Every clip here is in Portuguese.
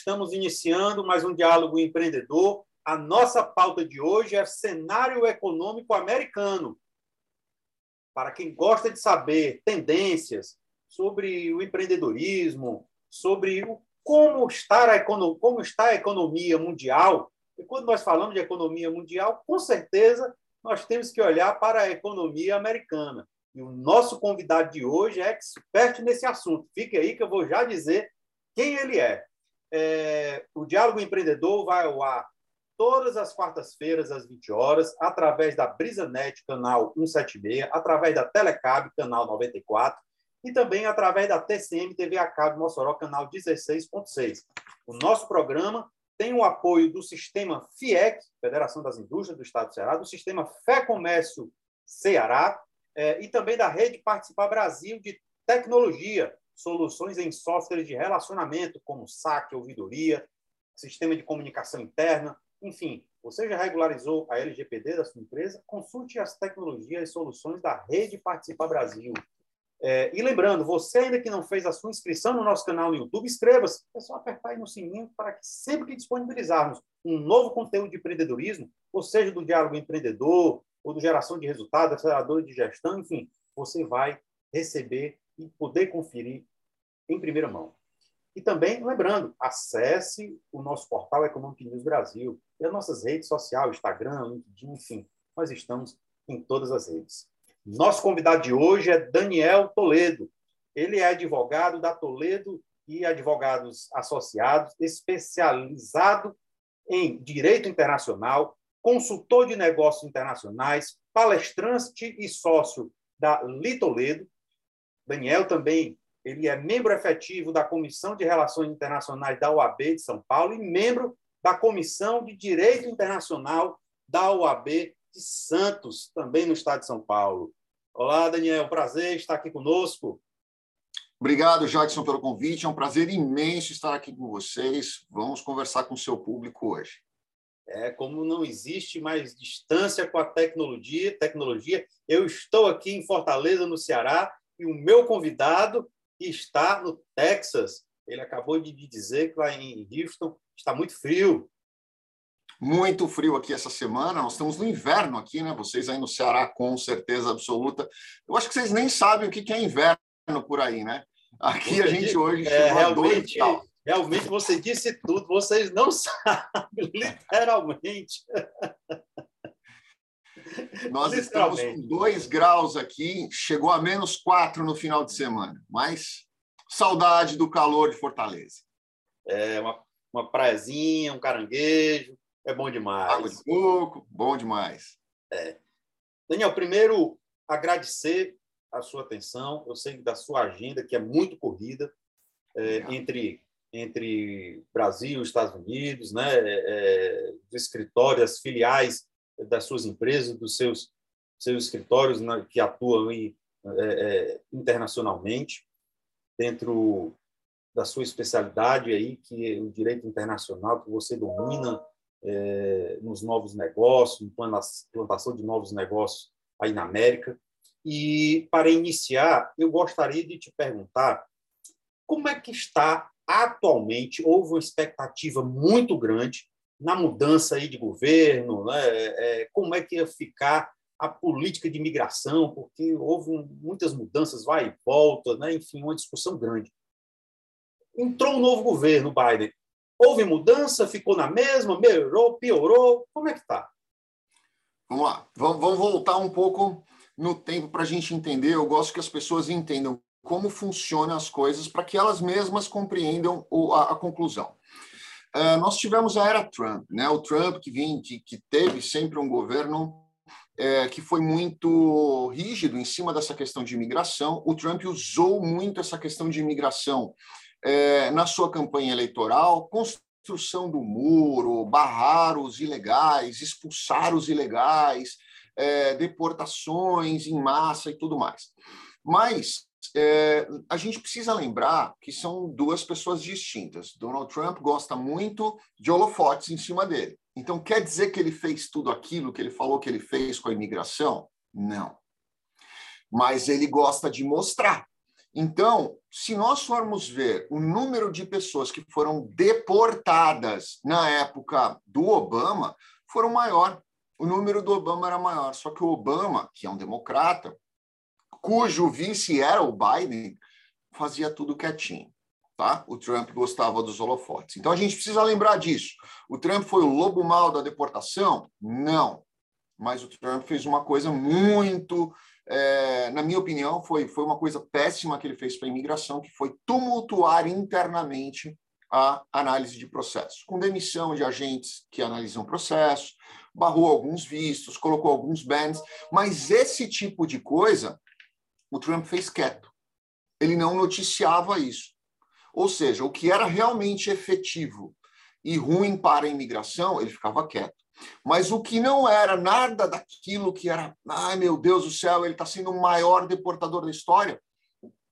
estamos iniciando mais um diálogo empreendedor. A nossa pauta de hoje é cenário econômico americano. Para quem gosta de saber tendências sobre o empreendedorismo, sobre o, como, está a como está a economia mundial, e quando nós falamos de economia mundial, com certeza nós temos que olhar para a economia americana. E o nosso convidado de hoje é expert nesse assunto. Fique aí que eu vou já dizer quem ele é. É o Diálogo Empreendedor vai ao ar todas as quartas-feiras, às 20 horas, através da BrisaNet, canal 176, através da Telecab, canal 94, e também através da TCM TV a cabo Mossoró, canal 16.6. O nosso programa tem o apoio do sistema FIEC, Federação das Indústrias do Estado do Ceará, do sistema Fé Comércio Ceará, é, e também da Rede Participar Brasil de Tecnologia, soluções em software de relacionamento, como saque, ouvidoria, sistema de comunicação interna, enfim, você já regularizou a LGPD da sua empresa? Consulte as tecnologias e soluções da Rede Participar Brasil. É, e lembrando, você ainda que não fez a sua inscrição no nosso canal no YouTube, inscreva-se. É só apertar aí no sininho para que sempre que disponibilizarmos um novo conteúdo de empreendedorismo, ou seja, do diálogo empreendedor, ou do geração de resultados, acelerador de gestão, enfim, você vai receber e poder conferir em primeira mão. E também, lembrando, acesse o nosso portal Economic News Brasil e as nossas redes sociais, Instagram, LinkedIn, enfim, nós estamos em todas as redes. Nosso convidado de hoje é Daniel Toledo. Ele é advogado da Toledo e Advogados Associados, especializado em direito internacional, consultor de negócios internacionais, palestrante e sócio da Litoledo. Daniel também ele é membro efetivo da Comissão de Relações Internacionais da OAB de São Paulo e membro da Comissão de Direito Internacional da OAB de Santos, também no estado de São Paulo. Olá, Daniel, prazer estar aqui conosco. Obrigado, Jackson, pelo convite. É um prazer imenso estar aqui com vocês. Vamos conversar com o seu público hoje. É, como não existe mais distância com a tecnologia, tecnologia, eu estou aqui em Fortaleza, no Ceará, e o meu convidado está no Texas. Ele acabou de dizer que lá em Houston está muito frio. Muito frio aqui essa semana. Nós estamos no inverno aqui, né? Vocês aí no Ceará, com certeza absoluta. Eu acho que vocês nem sabem o que é inverno por aí, né? Aqui você a gente disse, hoje é, realmente, realmente você disse tudo. Vocês não sabem, literalmente. Nós estamos com dois graus aqui, chegou a menos quatro no final de semana, mas saudade do calor de Fortaleza. É uma, uma praiazinha, um caranguejo, é bom demais. Água de coco, bom demais. É. Daniel, primeiro agradecer a sua atenção. Eu sei da sua agenda, que é muito corrida, é, entre, entre Brasil e Estados Unidos, né? É, é os escritórios, filiais das suas empresas, dos seus, seus escritórios né, que atuam é, é, internacionalmente, dentro da sua especialidade aí, que é o direito internacional, que você domina é, nos novos negócios, implantação de novos negócios aí na América. E, para iniciar, eu gostaria de te perguntar como é que está atualmente, houve uma expectativa muito grande na mudança aí de governo, né? É, como é que ia ficar a política de imigração, porque houve muitas mudanças, vai e volta, né? enfim, uma discussão grande. Entrou um novo governo, Biden. Houve mudança, ficou na mesma, melhorou, piorou? Como é que está? Vamos lá, vamos voltar um pouco no tempo para a gente entender. Eu gosto que as pessoas entendam como funcionam as coisas para que elas mesmas compreendam a, a conclusão. Uh, nós tivemos a era Trump, né? O Trump que, vinha, que, que teve sempre um governo é, que foi muito rígido em cima dessa questão de imigração. O Trump usou muito essa questão de imigração é, na sua campanha eleitoral, construção do muro, barrar os ilegais, expulsar os ilegais, é, deportações em massa e tudo mais. Mas é, a gente precisa lembrar que são duas pessoas distintas. Donald Trump gosta muito de holofotes em cima dele. Então, quer dizer que ele fez tudo aquilo que ele falou que ele fez com a imigração? Não. Mas ele gosta de mostrar. Então, se nós formos ver o número de pessoas que foram deportadas na época do Obama, foram maior. O número do Obama era maior. Só que o Obama, que é um democrata, cujo vice era o Biden, fazia tudo quietinho. Tá? O Trump gostava dos holofotes. Então a gente precisa lembrar disso. O Trump foi o lobo mau da deportação? Não. Mas o Trump fez uma coisa muito é, na minha opinião, foi, foi uma coisa péssima que ele fez para a imigração, que foi tumultuar internamente a análise de processos, com demissão de agentes que analisam processos, barrou alguns vistos, colocou alguns bans, mas esse tipo de coisa o Trump fez quieto. Ele não noticiava isso. Ou seja, o que era realmente efetivo e ruim para a imigração, ele ficava quieto. Mas o que não era nada daquilo que era, ai meu Deus do céu, ele está sendo o maior deportador da história,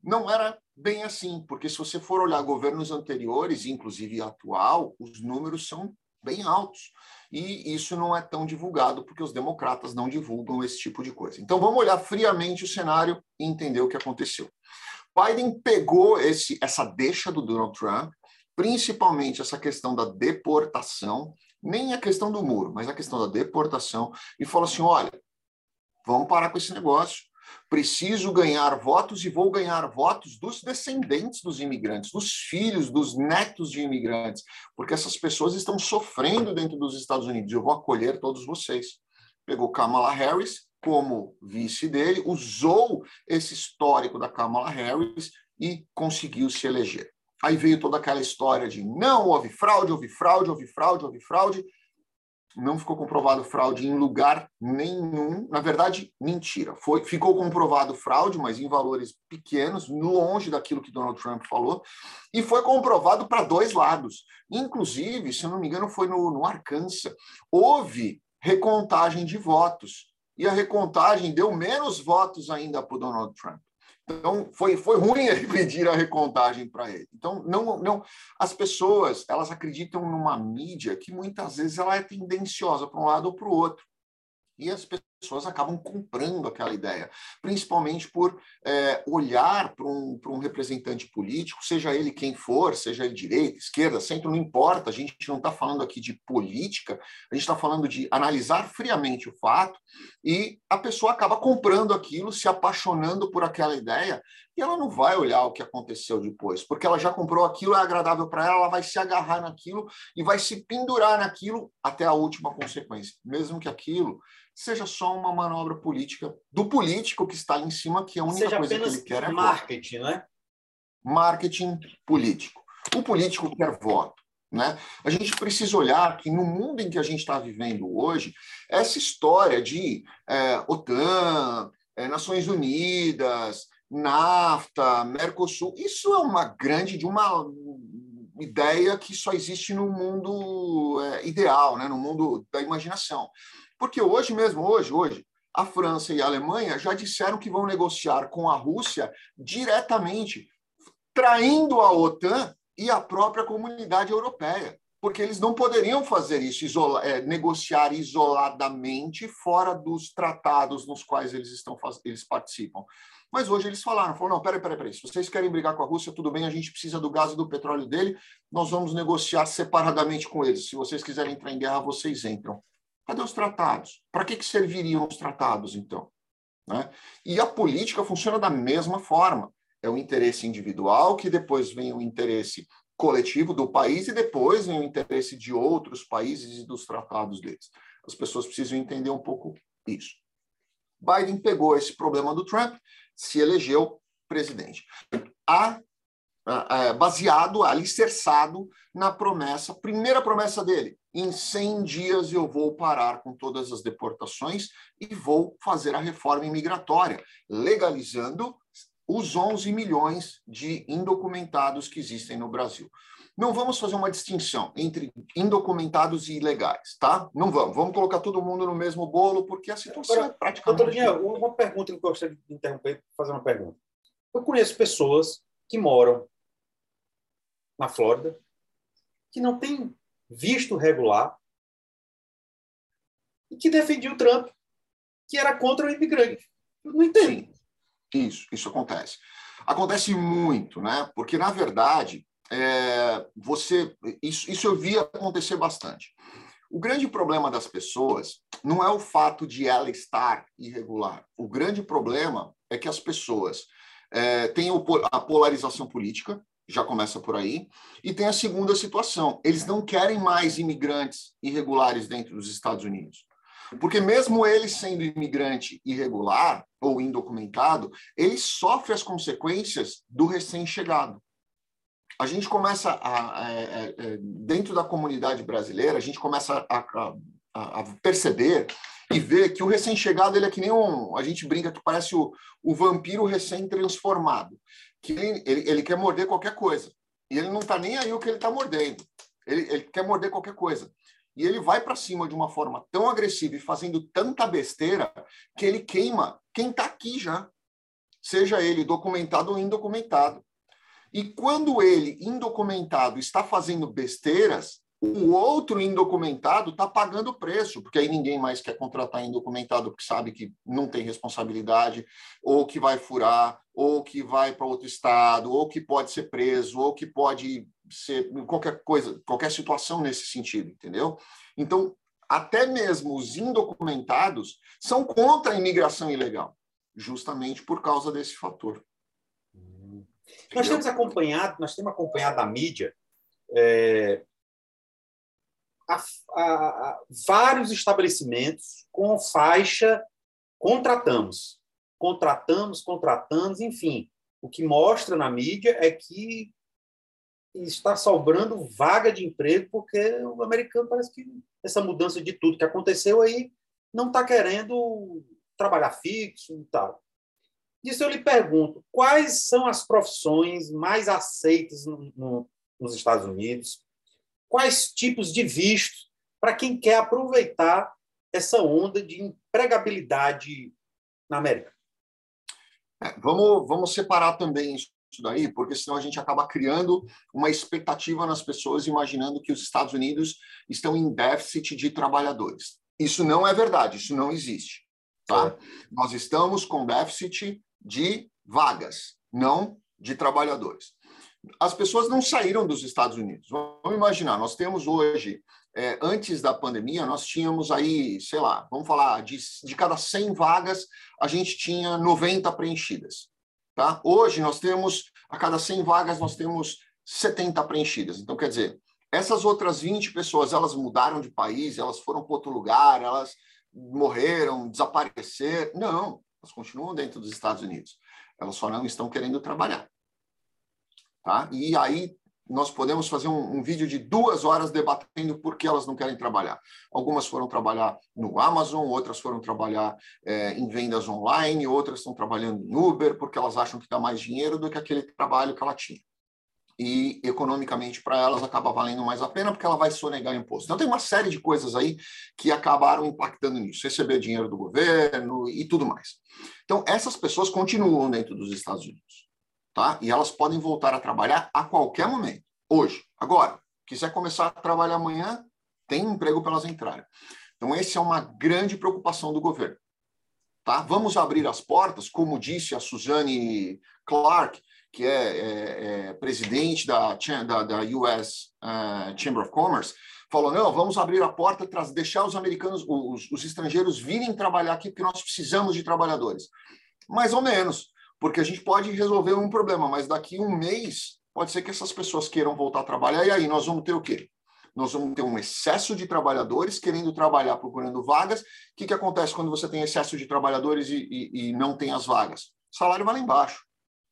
não era bem assim, porque se você for olhar governos anteriores, inclusive atual, os números são bem altos. E isso não é tão divulgado, porque os democratas não divulgam esse tipo de coisa. Então vamos olhar friamente o cenário e entender o que aconteceu. Biden pegou esse, essa deixa do Donald Trump, principalmente essa questão da deportação, nem a questão do muro, mas a questão da deportação, e falou assim: olha, vamos parar com esse negócio. Preciso ganhar votos e vou ganhar votos dos descendentes dos imigrantes, dos filhos, dos netos de imigrantes, porque essas pessoas estão sofrendo dentro dos Estados Unidos. Eu vou acolher todos vocês. Pegou Kamala Harris como vice dele, usou esse histórico da Kamala Harris e conseguiu se eleger. Aí veio toda aquela história de não houve fraude, houve fraude, houve fraude, houve fraude. Não ficou comprovado fraude em lugar nenhum. Na verdade, mentira. Foi, ficou comprovado fraude, mas em valores pequenos, longe daquilo que Donald Trump falou. E foi comprovado para dois lados. Inclusive, se não me engano, foi no, no Arkansas. Houve recontagem de votos. E a recontagem deu menos votos ainda para o Donald Trump. Então, foi, foi ruim ele pedir a recontagem para ele. Então, não, não, as pessoas elas acreditam numa mídia que muitas vezes ela é tendenciosa para um lado ou para o outro. E as pessoas acabam comprando aquela ideia, principalmente por é, olhar para um, um representante político, seja ele quem for, seja ele direita, esquerda, centro, não importa, a gente não está falando aqui de política, a gente está falando de analisar friamente o fato e a pessoa acaba comprando aquilo, se apaixonando por aquela ideia e ela não vai olhar o que aconteceu depois, porque ela já comprou aquilo, é agradável para ela, ela vai se agarrar naquilo e vai se pendurar naquilo até a última consequência, mesmo que aquilo seja só uma manobra política do político que está em cima, que é a única seja coisa que ele quer é marketing, voto. né? Marketing político. O político quer voto. Né? A gente precisa olhar que no mundo em que a gente está vivendo hoje, essa história de é, OTAN, é, Nações Unidas, NAFTA, Mercosul, isso é uma grande de uma ideia que só existe no mundo é, ideal, né? no mundo da imaginação. Porque hoje mesmo, hoje, hoje, a França e a Alemanha já disseram que vão negociar com a Rússia diretamente, traindo a OTAN e a própria comunidade europeia. Porque eles não poderiam fazer isso, isola, é, negociar isoladamente fora dos tratados nos quais eles, estão, eles participam. Mas hoje eles falaram, falaram, não, peraí, peraí, peraí, se vocês querem brigar com a Rússia, tudo bem, a gente precisa do gás e do petróleo dele, nós vamos negociar separadamente com eles. Se vocês quiserem entrar em guerra, vocês entram. Cadê os tratados? Para que, que serviriam os tratados, então? Né? E a política funciona da mesma forma. É o interesse individual, que depois vem o interesse coletivo do país e depois vem o interesse de outros países e dos tratados deles. As pessoas precisam entender um pouco isso. Biden pegou esse problema do Trump, se elegeu presidente. A baseado, alicerçado na promessa, primeira promessa dele, em 100 dias eu vou parar com todas as deportações e vou fazer a reforma imigratória, legalizando os 11 milhões de indocumentados que existem no Brasil. Não vamos fazer uma distinção entre indocumentados e ilegais, tá? Não vamos. Vamos colocar todo mundo no mesmo bolo, porque a situação Agora, é praticamente... Doutor Dinha, uma pergunta que eu gostaria de interromper, fazer uma pergunta. Eu conheço pessoas que moram na Flórida, que não tem visto regular e que defendia o Trump, que era contra o imigrante. Eu não entendo. Sim, isso, isso acontece. Acontece muito, né? Porque, na verdade, é, você isso, isso eu vi acontecer bastante. O grande problema das pessoas não é o fato de ela estar irregular. O grande problema é que as pessoas é, têm a polarização política, já começa por aí, e tem a segunda situação: eles não querem mais imigrantes irregulares dentro dos Estados Unidos. Porque mesmo ele sendo imigrante irregular ou indocumentado, ele sofre as consequências do recém-chegado. A gente começa a, a, a, dentro da comunidade brasileira, a gente começa a, a perceber e ver que o recém-chegado ele é que nem um, a gente brinca que parece o, o vampiro recém-transformado, que ele, ele, ele, quer morder qualquer coisa e ele não está nem aí o que ele está mordendo, ele, ele quer morder qualquer coisa. E ele vai para cima de uma forma tão agressiva e fazendo tanta besteira que ele queima quem está aqui já, seja ele documentado ou indocumentado. E quando ele, indocumentado, está fazendo besteiras, o outro indocumentado está pagando o preço, porque aí ninguém mais quer contratar indocumentado porque sabe que não tem responsabilidade, ou que vai furar, ou que vai para outro estado, ou que pode ser preso, ou que pode ser qualquer coisa, qualquer situação nesse sentido, entendeu? Então, até mesmo os indocumentados são contra a imigração ilegal, justamente por causa desse fator. Nós temos acompanhado, nós temos acompanhado a mídia é, a, a, vários estabelecimentos com faixa contratamos, contratamos, contratamos, enfim. O que mostra na mídia é que está sobrando vaga de emprego porque o americano parece que essa mudança de tudo que aconteceu aí não está querendo trabalhar fixo e tal. Isso eu lhe pergunto: quais são as profissões mais aceitas no, no, nos Estados Unidos? Quais tipos de vistos para quem quer aproveitar essa onda de empregabilidade na América? É, vamos, vamos separar também isso daí, porque senão a gente acaba criando uma expectativa nas pessoas, imaginando que os Estados Unidos estão em déficit de trabalhadores. Isso não é verdade, isso não existe. Tá? É. Nós estamos com déficit de vagas, não de trabalhadores. As pessoas não saíram dos Estados Unidos. Vamos imaginar, nós temos hoje, é, antes da pandemia, nós tínhamos aí, sei lá, vamos falar, de, de cada 100 vagas, a gente tinha 90 preenchidas. Tá? Hoje, nós temos, a cada 100 vagas, nós temos 70 preenchidas. Então, quer dizer, essas outras 20 pessoas, elas mudaram de país, elas foram para outro lugar, elas morreram, desapareceram. Não, elas continuam dentro dos Estados Unidos. Elas só não estão querendo trabalhar. Tá? E aí nós podemos fazer um, um, vídeo de duas horas debatendo por que elas não querem trabalhar. Algumas foram trabalhar no Amazon, outras foram trabalhar é, em vendas online, outras estão trabalhando em Uber porque elas acham que dá mais dinheiro do que aquele trabalho que ela tinha e economicamente para elas acaba valendo mais a pena porque ela vai sonegar imposto. Então tem uma série de coisas aí que acabaram impactando nisso, receber dinheiro do governo e tudo mais. Então essas pessoas continuam dentro dos Estados Unidos, tá? E elas podem voltar a trabalhar a qualquer momento, hoje, agora. Quiser começar a trabalhar amanhã, tem emprego para elas entrarem. Então essa é uma grande preocupação do governo. Tá? Vamos abrir as portas, como disse a Suzanne Clark, que é, é, é presidente da, da, da US uh, Chamber of Commerce, falou: não, vamos abrir a porta, deixar os americanos, os, os estrangeiros virem trabalhar aqui, porque nós precisamos de trabalhadores. Mais ou menos, porque a gente pode resolver um problema, mas daqui um mês pode ser que essas pessoas queiram voltar a trabalhar, e aí nós vamos ter o quê? Nós vamos ter um excesso de trabalhadores querendo trabalhar, procurando vagas. O que, que acontece quando você tem excesso de trabalhadores e, e, e não tem as vagas? O salário vai lá embaixo.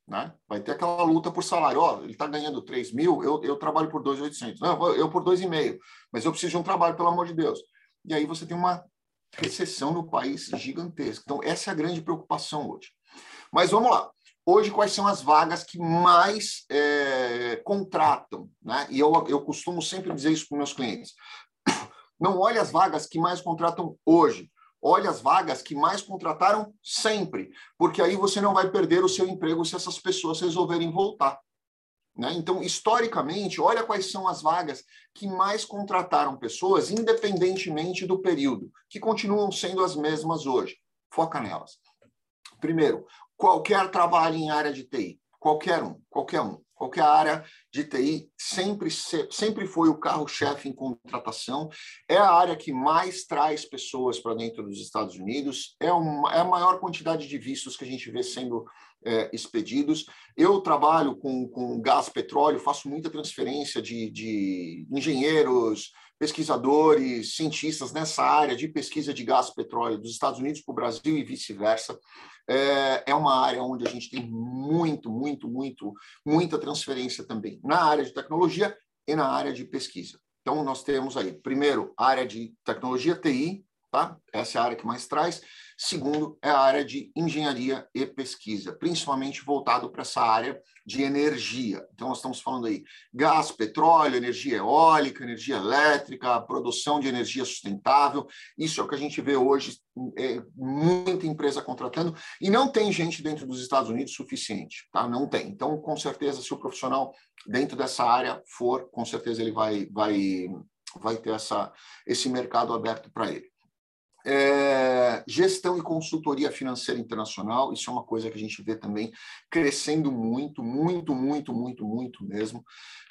Né? Vai ter aquela luta por salário. Ó, ele está ganhando 3 mil, eu, eu trabalho por 2,800. Não, eu por 2,5, mas eu preciso de um trabalho, pelo amor de Deus. E aí você tem uma recessão no país gigantesca. Então, essa é a grande preocupação hoje. Mas vamos lá. Hoje, quais são as vagas que mais é, contratam? Né? E eu, eu costumo sempre dizer isso para meus clientes. Não olhe as vagas que mais contratam hoje olhe as vagas que mais contrataram sempre, porque aí você não vai perder o seu emprego se essas pessoas resolverem voltar. Né? Então, historicamente, olha quais são as vagas que mais contrataram pessoas, independentemente do período, que continuam sendo as mesmas hoje. Foca nelas. Primeiro, qualquer trabalho em área de TI qualquer um, qualquer um. Qualquer área de TI sempre, sempre foi o carro-chefe em contratação, é a área que mais traz pessoas para dentro dos Estados Unidos, é, uma, é a maior quantidade de vistos que a gente vê sendo é, expedidos. Eu trabalho com, com gás, petróleo, faço muita transferência de, de engenheiros, pesquisadores, cientistas nessa área de pesquisa de gás petróleo dos Estados Unidos para o Brasil e vice-versa. É, é uma área onde a gente tem muito, muito, muito, muita transferência também na área de tecnologia e na área de pesquisa. Então, nós temos aí, primeiro, a área de tecnologia TI, tá? Essa é a área que mais traz. Segundo, é a área de engenharia e pesquisa, principalmente voltado para essa área de energia. Então, nós estamos falando aí gás, petróleo, energia eólica, energia elétrica, produção de energia sustentável. Isso é o que a gente vê hoje, é, muita empresa contratando, e não tem gente dentro dos Estados Unidos suficiente, tá? Não tem. Então, com certeza, se o profissional dentro dessa área for, com certeza ele vai, vai, vai ter essa, esse mercado aberto para ele. É, gestão e consultoria financeira internacional, isso é uma coisa que a gente vê também crescendo muito, muito, muito, muito, muito mesmo.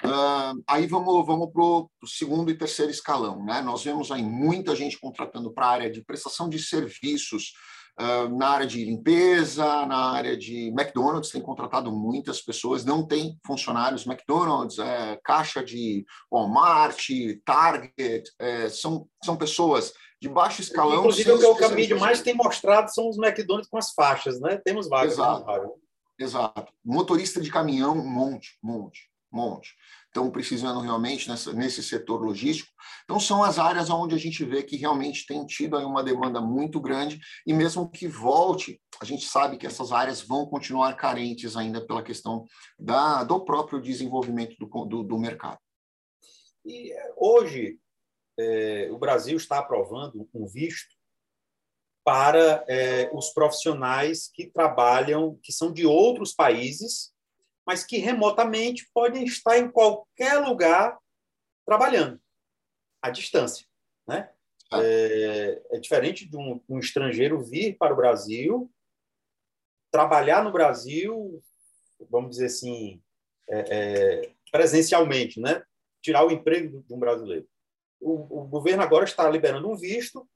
Uh, aí vamos, vamos para o segundo e terceiro escalão. Né? Nós vemos aí muita gente contratando para a área de prestação de serviços, Uh, na área de limpeza, na área de McDonald's, tem contratado muitas pessoas, não tem funcionários. McDonald's, é, caixa de Walmart, Target, é, são, são pessoas de baixo escalão. Inclusive, o que o caminho mais tem mostrado são os McDonald's com as faixas, né? Temos vagas. Exato. Exato. Motorista de caminhão, um monte, monte, monte. Estão precisando realmente nessa, nesse setor logístico. Então, são as áreas onde a gente vê que realmente tem tido aí uma demanda muito grande, e mesmo que volte, a gente sabe que essas áreas vão continuar carentes ainda pela questão da, do próprio desenvolvimento do, do, do mercado. E hoje, é, o Brasil está aprovando um visto para é, os profissionais que trabalham, que são de outros países, mas que remotamente podem estar em qualquer lugar trabalhando, à distância. Né? Ah. É, é diferente de um, um, estrangeiro vir para o Brasil, trabalhar no Brasil, vamos dizer assim, é, é, presencialmente, né? tirar o emprego de um brasileiro o, o governo agora está liberando um visto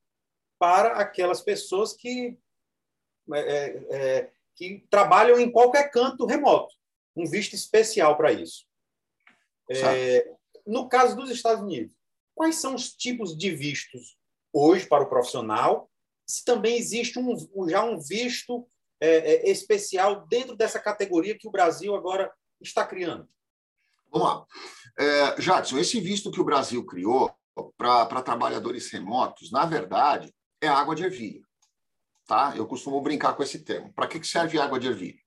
para aquelas pessoas que, é, é, é, que trabalham em qualquer canto remoto, um visto especial para isso. É, no caso dos Estados Unidos, quais são os tipos de vistos hoje para o profissional? Se também existe um, já um visto é, é, especial dentro dessa categoria que o Brasil agora está criando? Vamos lá. É, Jadson, esse visto que o Brasil criou, para trabalhadores remotos, na verdade, é água de ervilha. Tá? Eu costumo brincar com esse termo. Para que serve água de ervilha?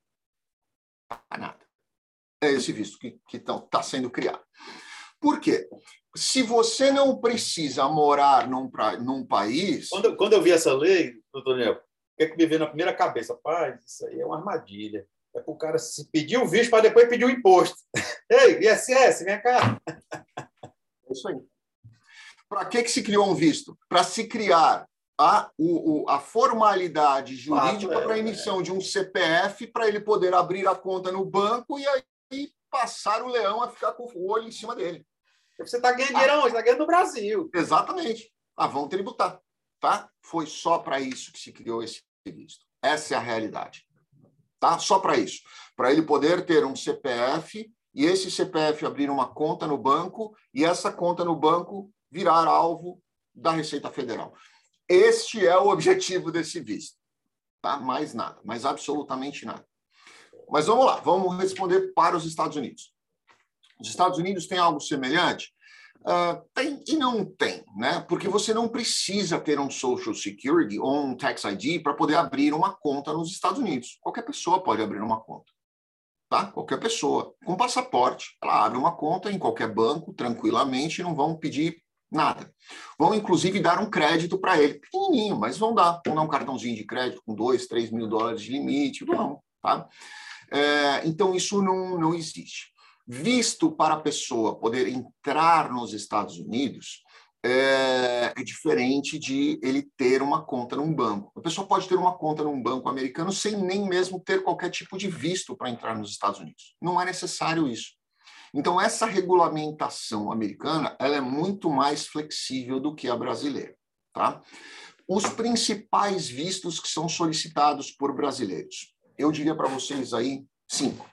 Para nada. É esse visto que está tá sendo criado. Por quê? Se você não precisa morar num, pra, num país. Quando, quando eu vi essa lei, doutor Daniel, o que, é que me veio na primeira cabeça? Pai, isso aí é uma armadilha. É para o cara se pedir o visto para depois pedir o imposto. Ei, ISS, vem cá. É isso aí. Para que, que se criou um visto? Para se criar a, o, a formalidade jurídica para a emissão de um CPF para ele poder abrir a conta no banco e aí passar o leão a ficar com o olho em cima dele. Você está ganhando dinheiro ah, onde? Está ganhando no Brasil. Exatamente. Ah, vão tributar. Tá? Foi só para isso que se criou esse visto. Essa é a realidade. Tá? Só para isso. Para ele poder ter um CPF e esse CPF abrir uma conta no banco e essa conta no banco virar alvo da Receita Federal. Este é o objetivo desse visto. Tá? Mais nada, mais absolutamente nada. Mas vamos lá, vamos responder para os Estados Unidos. Os Estados Unidos têm algo semelhante? Uh, tem e não tem, né? Porque você não precisa ter um Social Security ou um Tax ID para poder abrir uma conta nos Estados Unidos. Qualquer pessoa pode abrir uma conta. Tá? Qualquer pessoa. Com passaporte, ela abre uma conta em qualquer banco, tranquilamente, não vão pedir Nada. Vão, inclusive, dar um crédito para ele, pequenininho, mas vão dar. Vão dar um cartãozinho de crédito com 2, 3 mil dólares de limite, vão, tá? É, então, isso não, não existe. Visto para a pessoa poder entrar nos Estados Unidos, é, é, diferente de ele ter uma conta num banco. A pessoa pode ter uma conta num banco americano sem nem mesmo ter qualquer tipo de visto para entrar nos Estados Unidos. Não é necessário isso. Então, essa regulamentação americana ela é muito mais flexível do que a brasileira. Tá? Os principais vistos que são solicitados por brasileiros. Eu diria para vocês aí cinco.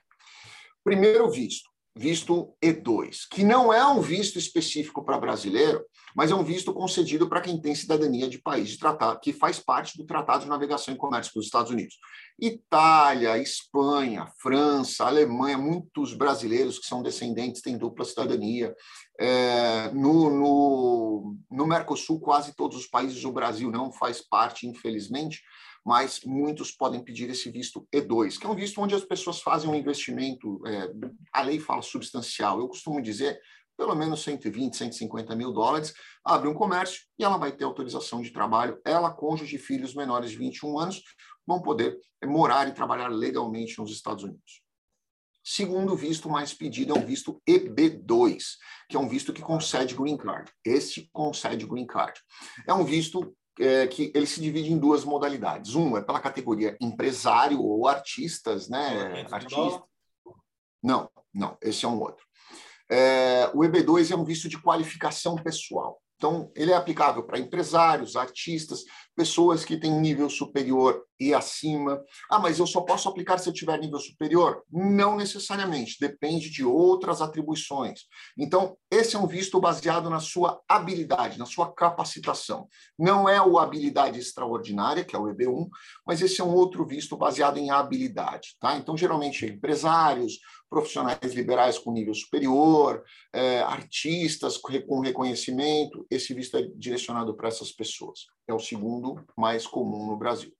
Primeiro visto, visto E2, que não é um visto específico para brasileiro, mas é um visto concedido para quem tem cidadania de país de tratado, que faz parte do Tratado de Navegação e Comércio dos Estados Unidos. Itália, Espanha, França, Alemanha, muitos brasileiros que são descendentes têm dupla cidadania. É, no, no, no Mercosul, quase todos os países, o Brasil não faz parte, infelizmente, mas muitos podem pedir esse visto E2, que é um visto onde as pessoas fazem um investimento, é, a lei fala substancial, eu costumo dizer pelo menos 120, 150 mil dólares, abre um comércio e ela vai ter autorização de trabalho. Ela, cônjuge e filhos menores de 21 anos vão poder morar e trabalhar legalmente nos Estados Unidos. Segundo visto mais pedido é o visto EB2, que é um visto que concede green card. Este concede green card. É um visto é, que ele se divide em duas modalidades. Um é pela categoria empresário ou artistas, né? Artista. Não, não, esse é um outro. É, o EB2 é um visto de qualificação pessoal. Então, ele é aplicável para empresários, artistas, pessoas que têm nível superior e acima. Ah, mas eu só posso aplicar se eu tiver nível superior? Não necessariamente, depende de outras atribuições. Então, esse é um visto baseado na sua habilidade, na sua capacitação. Não é o habilidade extraordinária, que é o EB1, mas esse é um outro visto baseado em habilidade. Tá? Então, geralmente, empresários, profissionais liberais com nível superior, é, artistas com reconhecimento, esse visto é direcionado para essas pessoas. É o segundo mais comum no Brasil.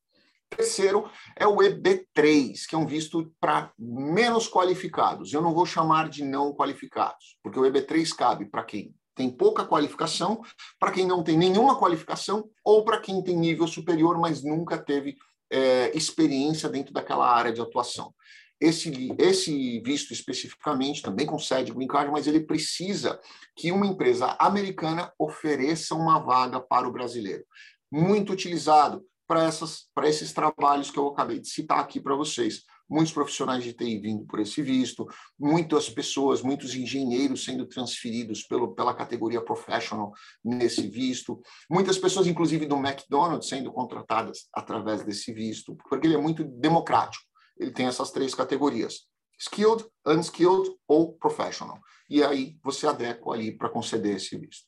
Terceiro é o EB3, que é um visto para menos qualificados. Eu não vou chamar de não qualificados, porque o EB3 cabe para quem tem pouca qualificação, para quem não tem nenhuma qualificação, ou para quem tem nível superior, mas nunca teve é, experiência dentro daquela área de atuação. Esse, esse visto especificamente também concede green card, mas ele precisa que uma empresa americana ofereça uma vaga para o brasileiro. Muito utilizado para esses trabalhos que eu acabei de citar aqui para vocês. Muitos profissionais de TI vindo por esse visto, muitas pessoas, muitos engenheiros sendo transferidos pelo, pela categoria professional nesse visto, muitas pessoas, inclusive do McDonald's, sendo contratadas através desse visto, porque ele é muito democrático ele tem essas três categorias: skilled, unskilled ou professional. E aí você adequa ali para conceder esse visto.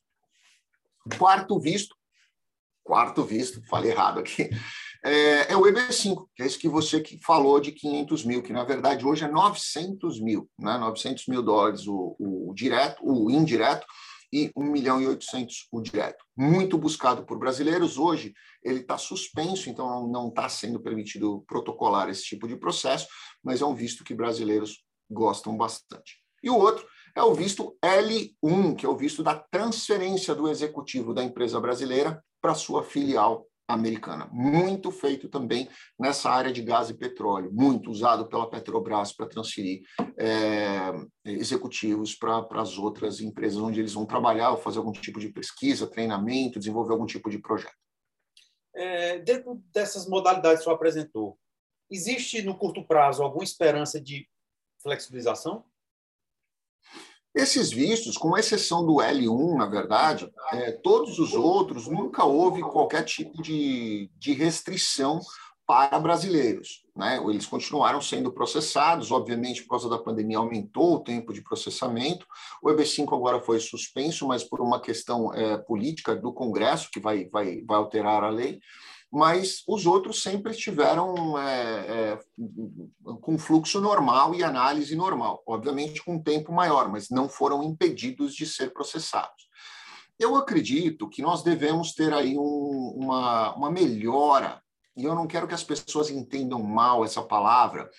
Quarto visto, quarto visto, falei errado aqui, é, é, o EB5, que é esse que você que falou de 500 mil, que na verdade hoje é 900 mil, né? 900 mil dólares o, o direto, o indireto, e 1 milhão e 800 o direto. Muito buscado por brasileiros. Hoje ele está suspenso, então não está sendo permitido protocolar esse tipo de processo, mas é um visto que brasileiros gostam bastante. E o outro é o visto L1, que é o visto da transferência do executivo da empresa brasileira para sua filial americana. Muito feito também nessa área de gás e petróleo, muito usado pela Petrobras para transferir é, executivos para as outras empresas onde eles vão trabalhar ou fazer algum tipo de pesquisa, treinamento, desenvolver algum tipo de projeto. É, dentro dessas modalidades que você apresentou, existe no curto prazo alguma esperança de flexibilização? Esses vistos, com exceção do L1, na verdade, é, todos os outros nunca houve qualquer tipo de, de restrição para brasileiros. Né? Eles continuaram sendo processados, obviamente, por causa da pandemia, aumentou o tempo de processamento. O EB5 agora foi suspenso, mas por uma questão é, política do Congresso, que vai, vai, vai alterar a lei mas os outros sempre estiveram é, é, com fluxo normal e análise normal, obviamente com um tempo maior, mas não foram impedidos de ser processados. Eu acredito que nós devemos ter aí um, uma, uma melhora, e eu não quero que as pessoas entendam mal essa palavra,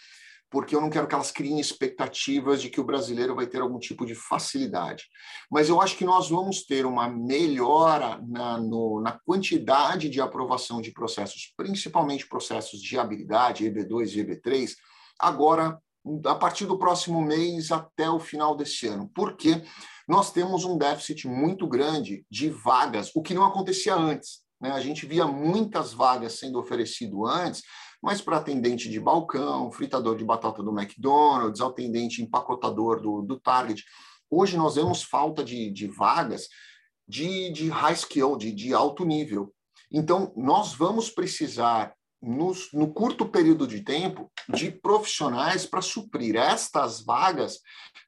porque eu não quero que elas criem expectativas de que o brasileiro vai ter algum tipo de facilidade. Mas eu acho que nós vamos ter uma melhora na, no, na quantidade de aprovação de processos, principalmente processos de habilidade, EB2 e EB3, agora a partir do próximo mês até o final desse ano. Por quê? Nós temos um déficit muito grande de vagas, o que não acontecia antes. Né? A gente via muitas vagas sendo oferecido antes, mas para atendente de balcão, fritador de batata do McDonald's, atendente empacotador do, do Target. Hoje nós vemos falta de, de vagas de, de high skill, de, de alto nível. Então, nós vamos precisar no, curto período de tempo, de profissionais para suprir estas vagas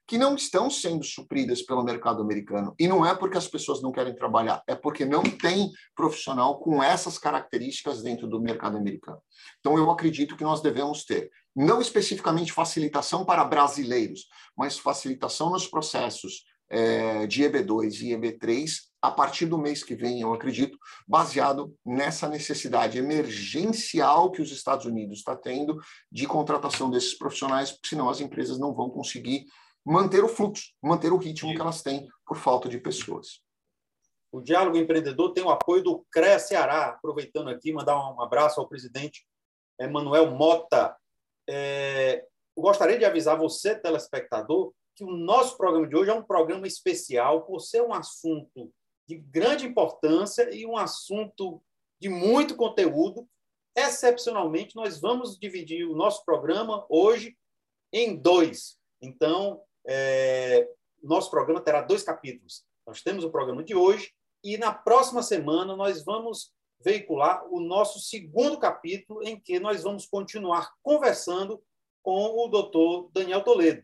que não estão sendo supridas pelo mercado americano. E não é porque as pessoas não querem trabalhar, é porque não tem profissional com essas características dentro do mercado americano. Então, eu acredito que nós devemos ter, não especificamente facilitação para brasileiros, mas facilitação nos processos é, de EB2 e EB3 a partir do mês que vem, eu acredito, baseado nessa necessidade emergencial que os Estados Unidos está tendo de contratação desses profissionais, porque senão as empresas não vão conseguir manter o fluxo, manter o ritmo que elas têm por falta de pessoas. O Diálogo Empreendedor tem o apoio do CREA Ceará, aproveitando aqui, mandar um abraço ao presidente Emanuel Mota. É, gostaria de avisar você, telespectador, que o nosso programa de hoje é um programa especial, por ser um assunto de grande importância e um assunto de muito conteúdo. Excepcionalmente, nós vamos dividir o nosso programa hoje em dois. Então, é, nosso programa terá dois capítulos. Nós temos o programa de hoje e na próxima semana nós vamos veicular o nosso segundo capítulo, em que nós vamos continuar conversando com o doutor Daniel Toledo.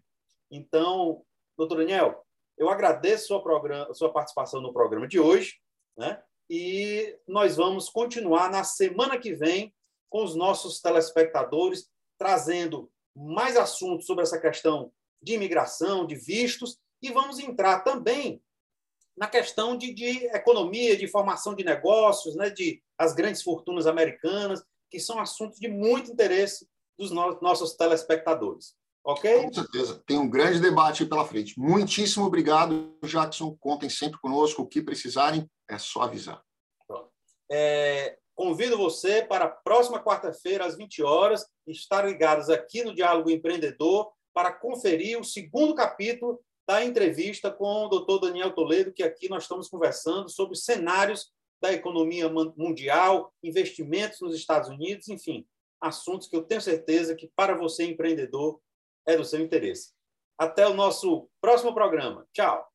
Então, doutor Daniel, eu agradeço sua, programa, sua participação no programa de hoje, né? e nós vamos continuar na semana que vem com os nossos telespectadores, trazendo mais assuntos sobre essa questão de imigração, de vistos, e vamos entrar também na questão de, de economia, de formação de negócios, né, de as grandes fortunas americanas, que são assuntos de muito interesse dos no nossos telespectadores. Ok? Com certeza. Tem um grande debate pela frente. Muitíssimo obrigado, Jackson. Contem sempre conosco. O que precisarem, é só avisar. É, convido você para a próxima quarta-feira, às 20 horas, estar ligados aqui no Diálogo Empreendedor para conferir o segundo capítulo da entrevista com o doutor Daniel Toledo, que aqui nós estamos conversando sobre cenários da economia mundial, investimentos nos Estados Unidos, enfim, assuntos que eu tenho certeza que para você, empreendedor, é do seu interesse. Até o nosso próximo programa. Tchau.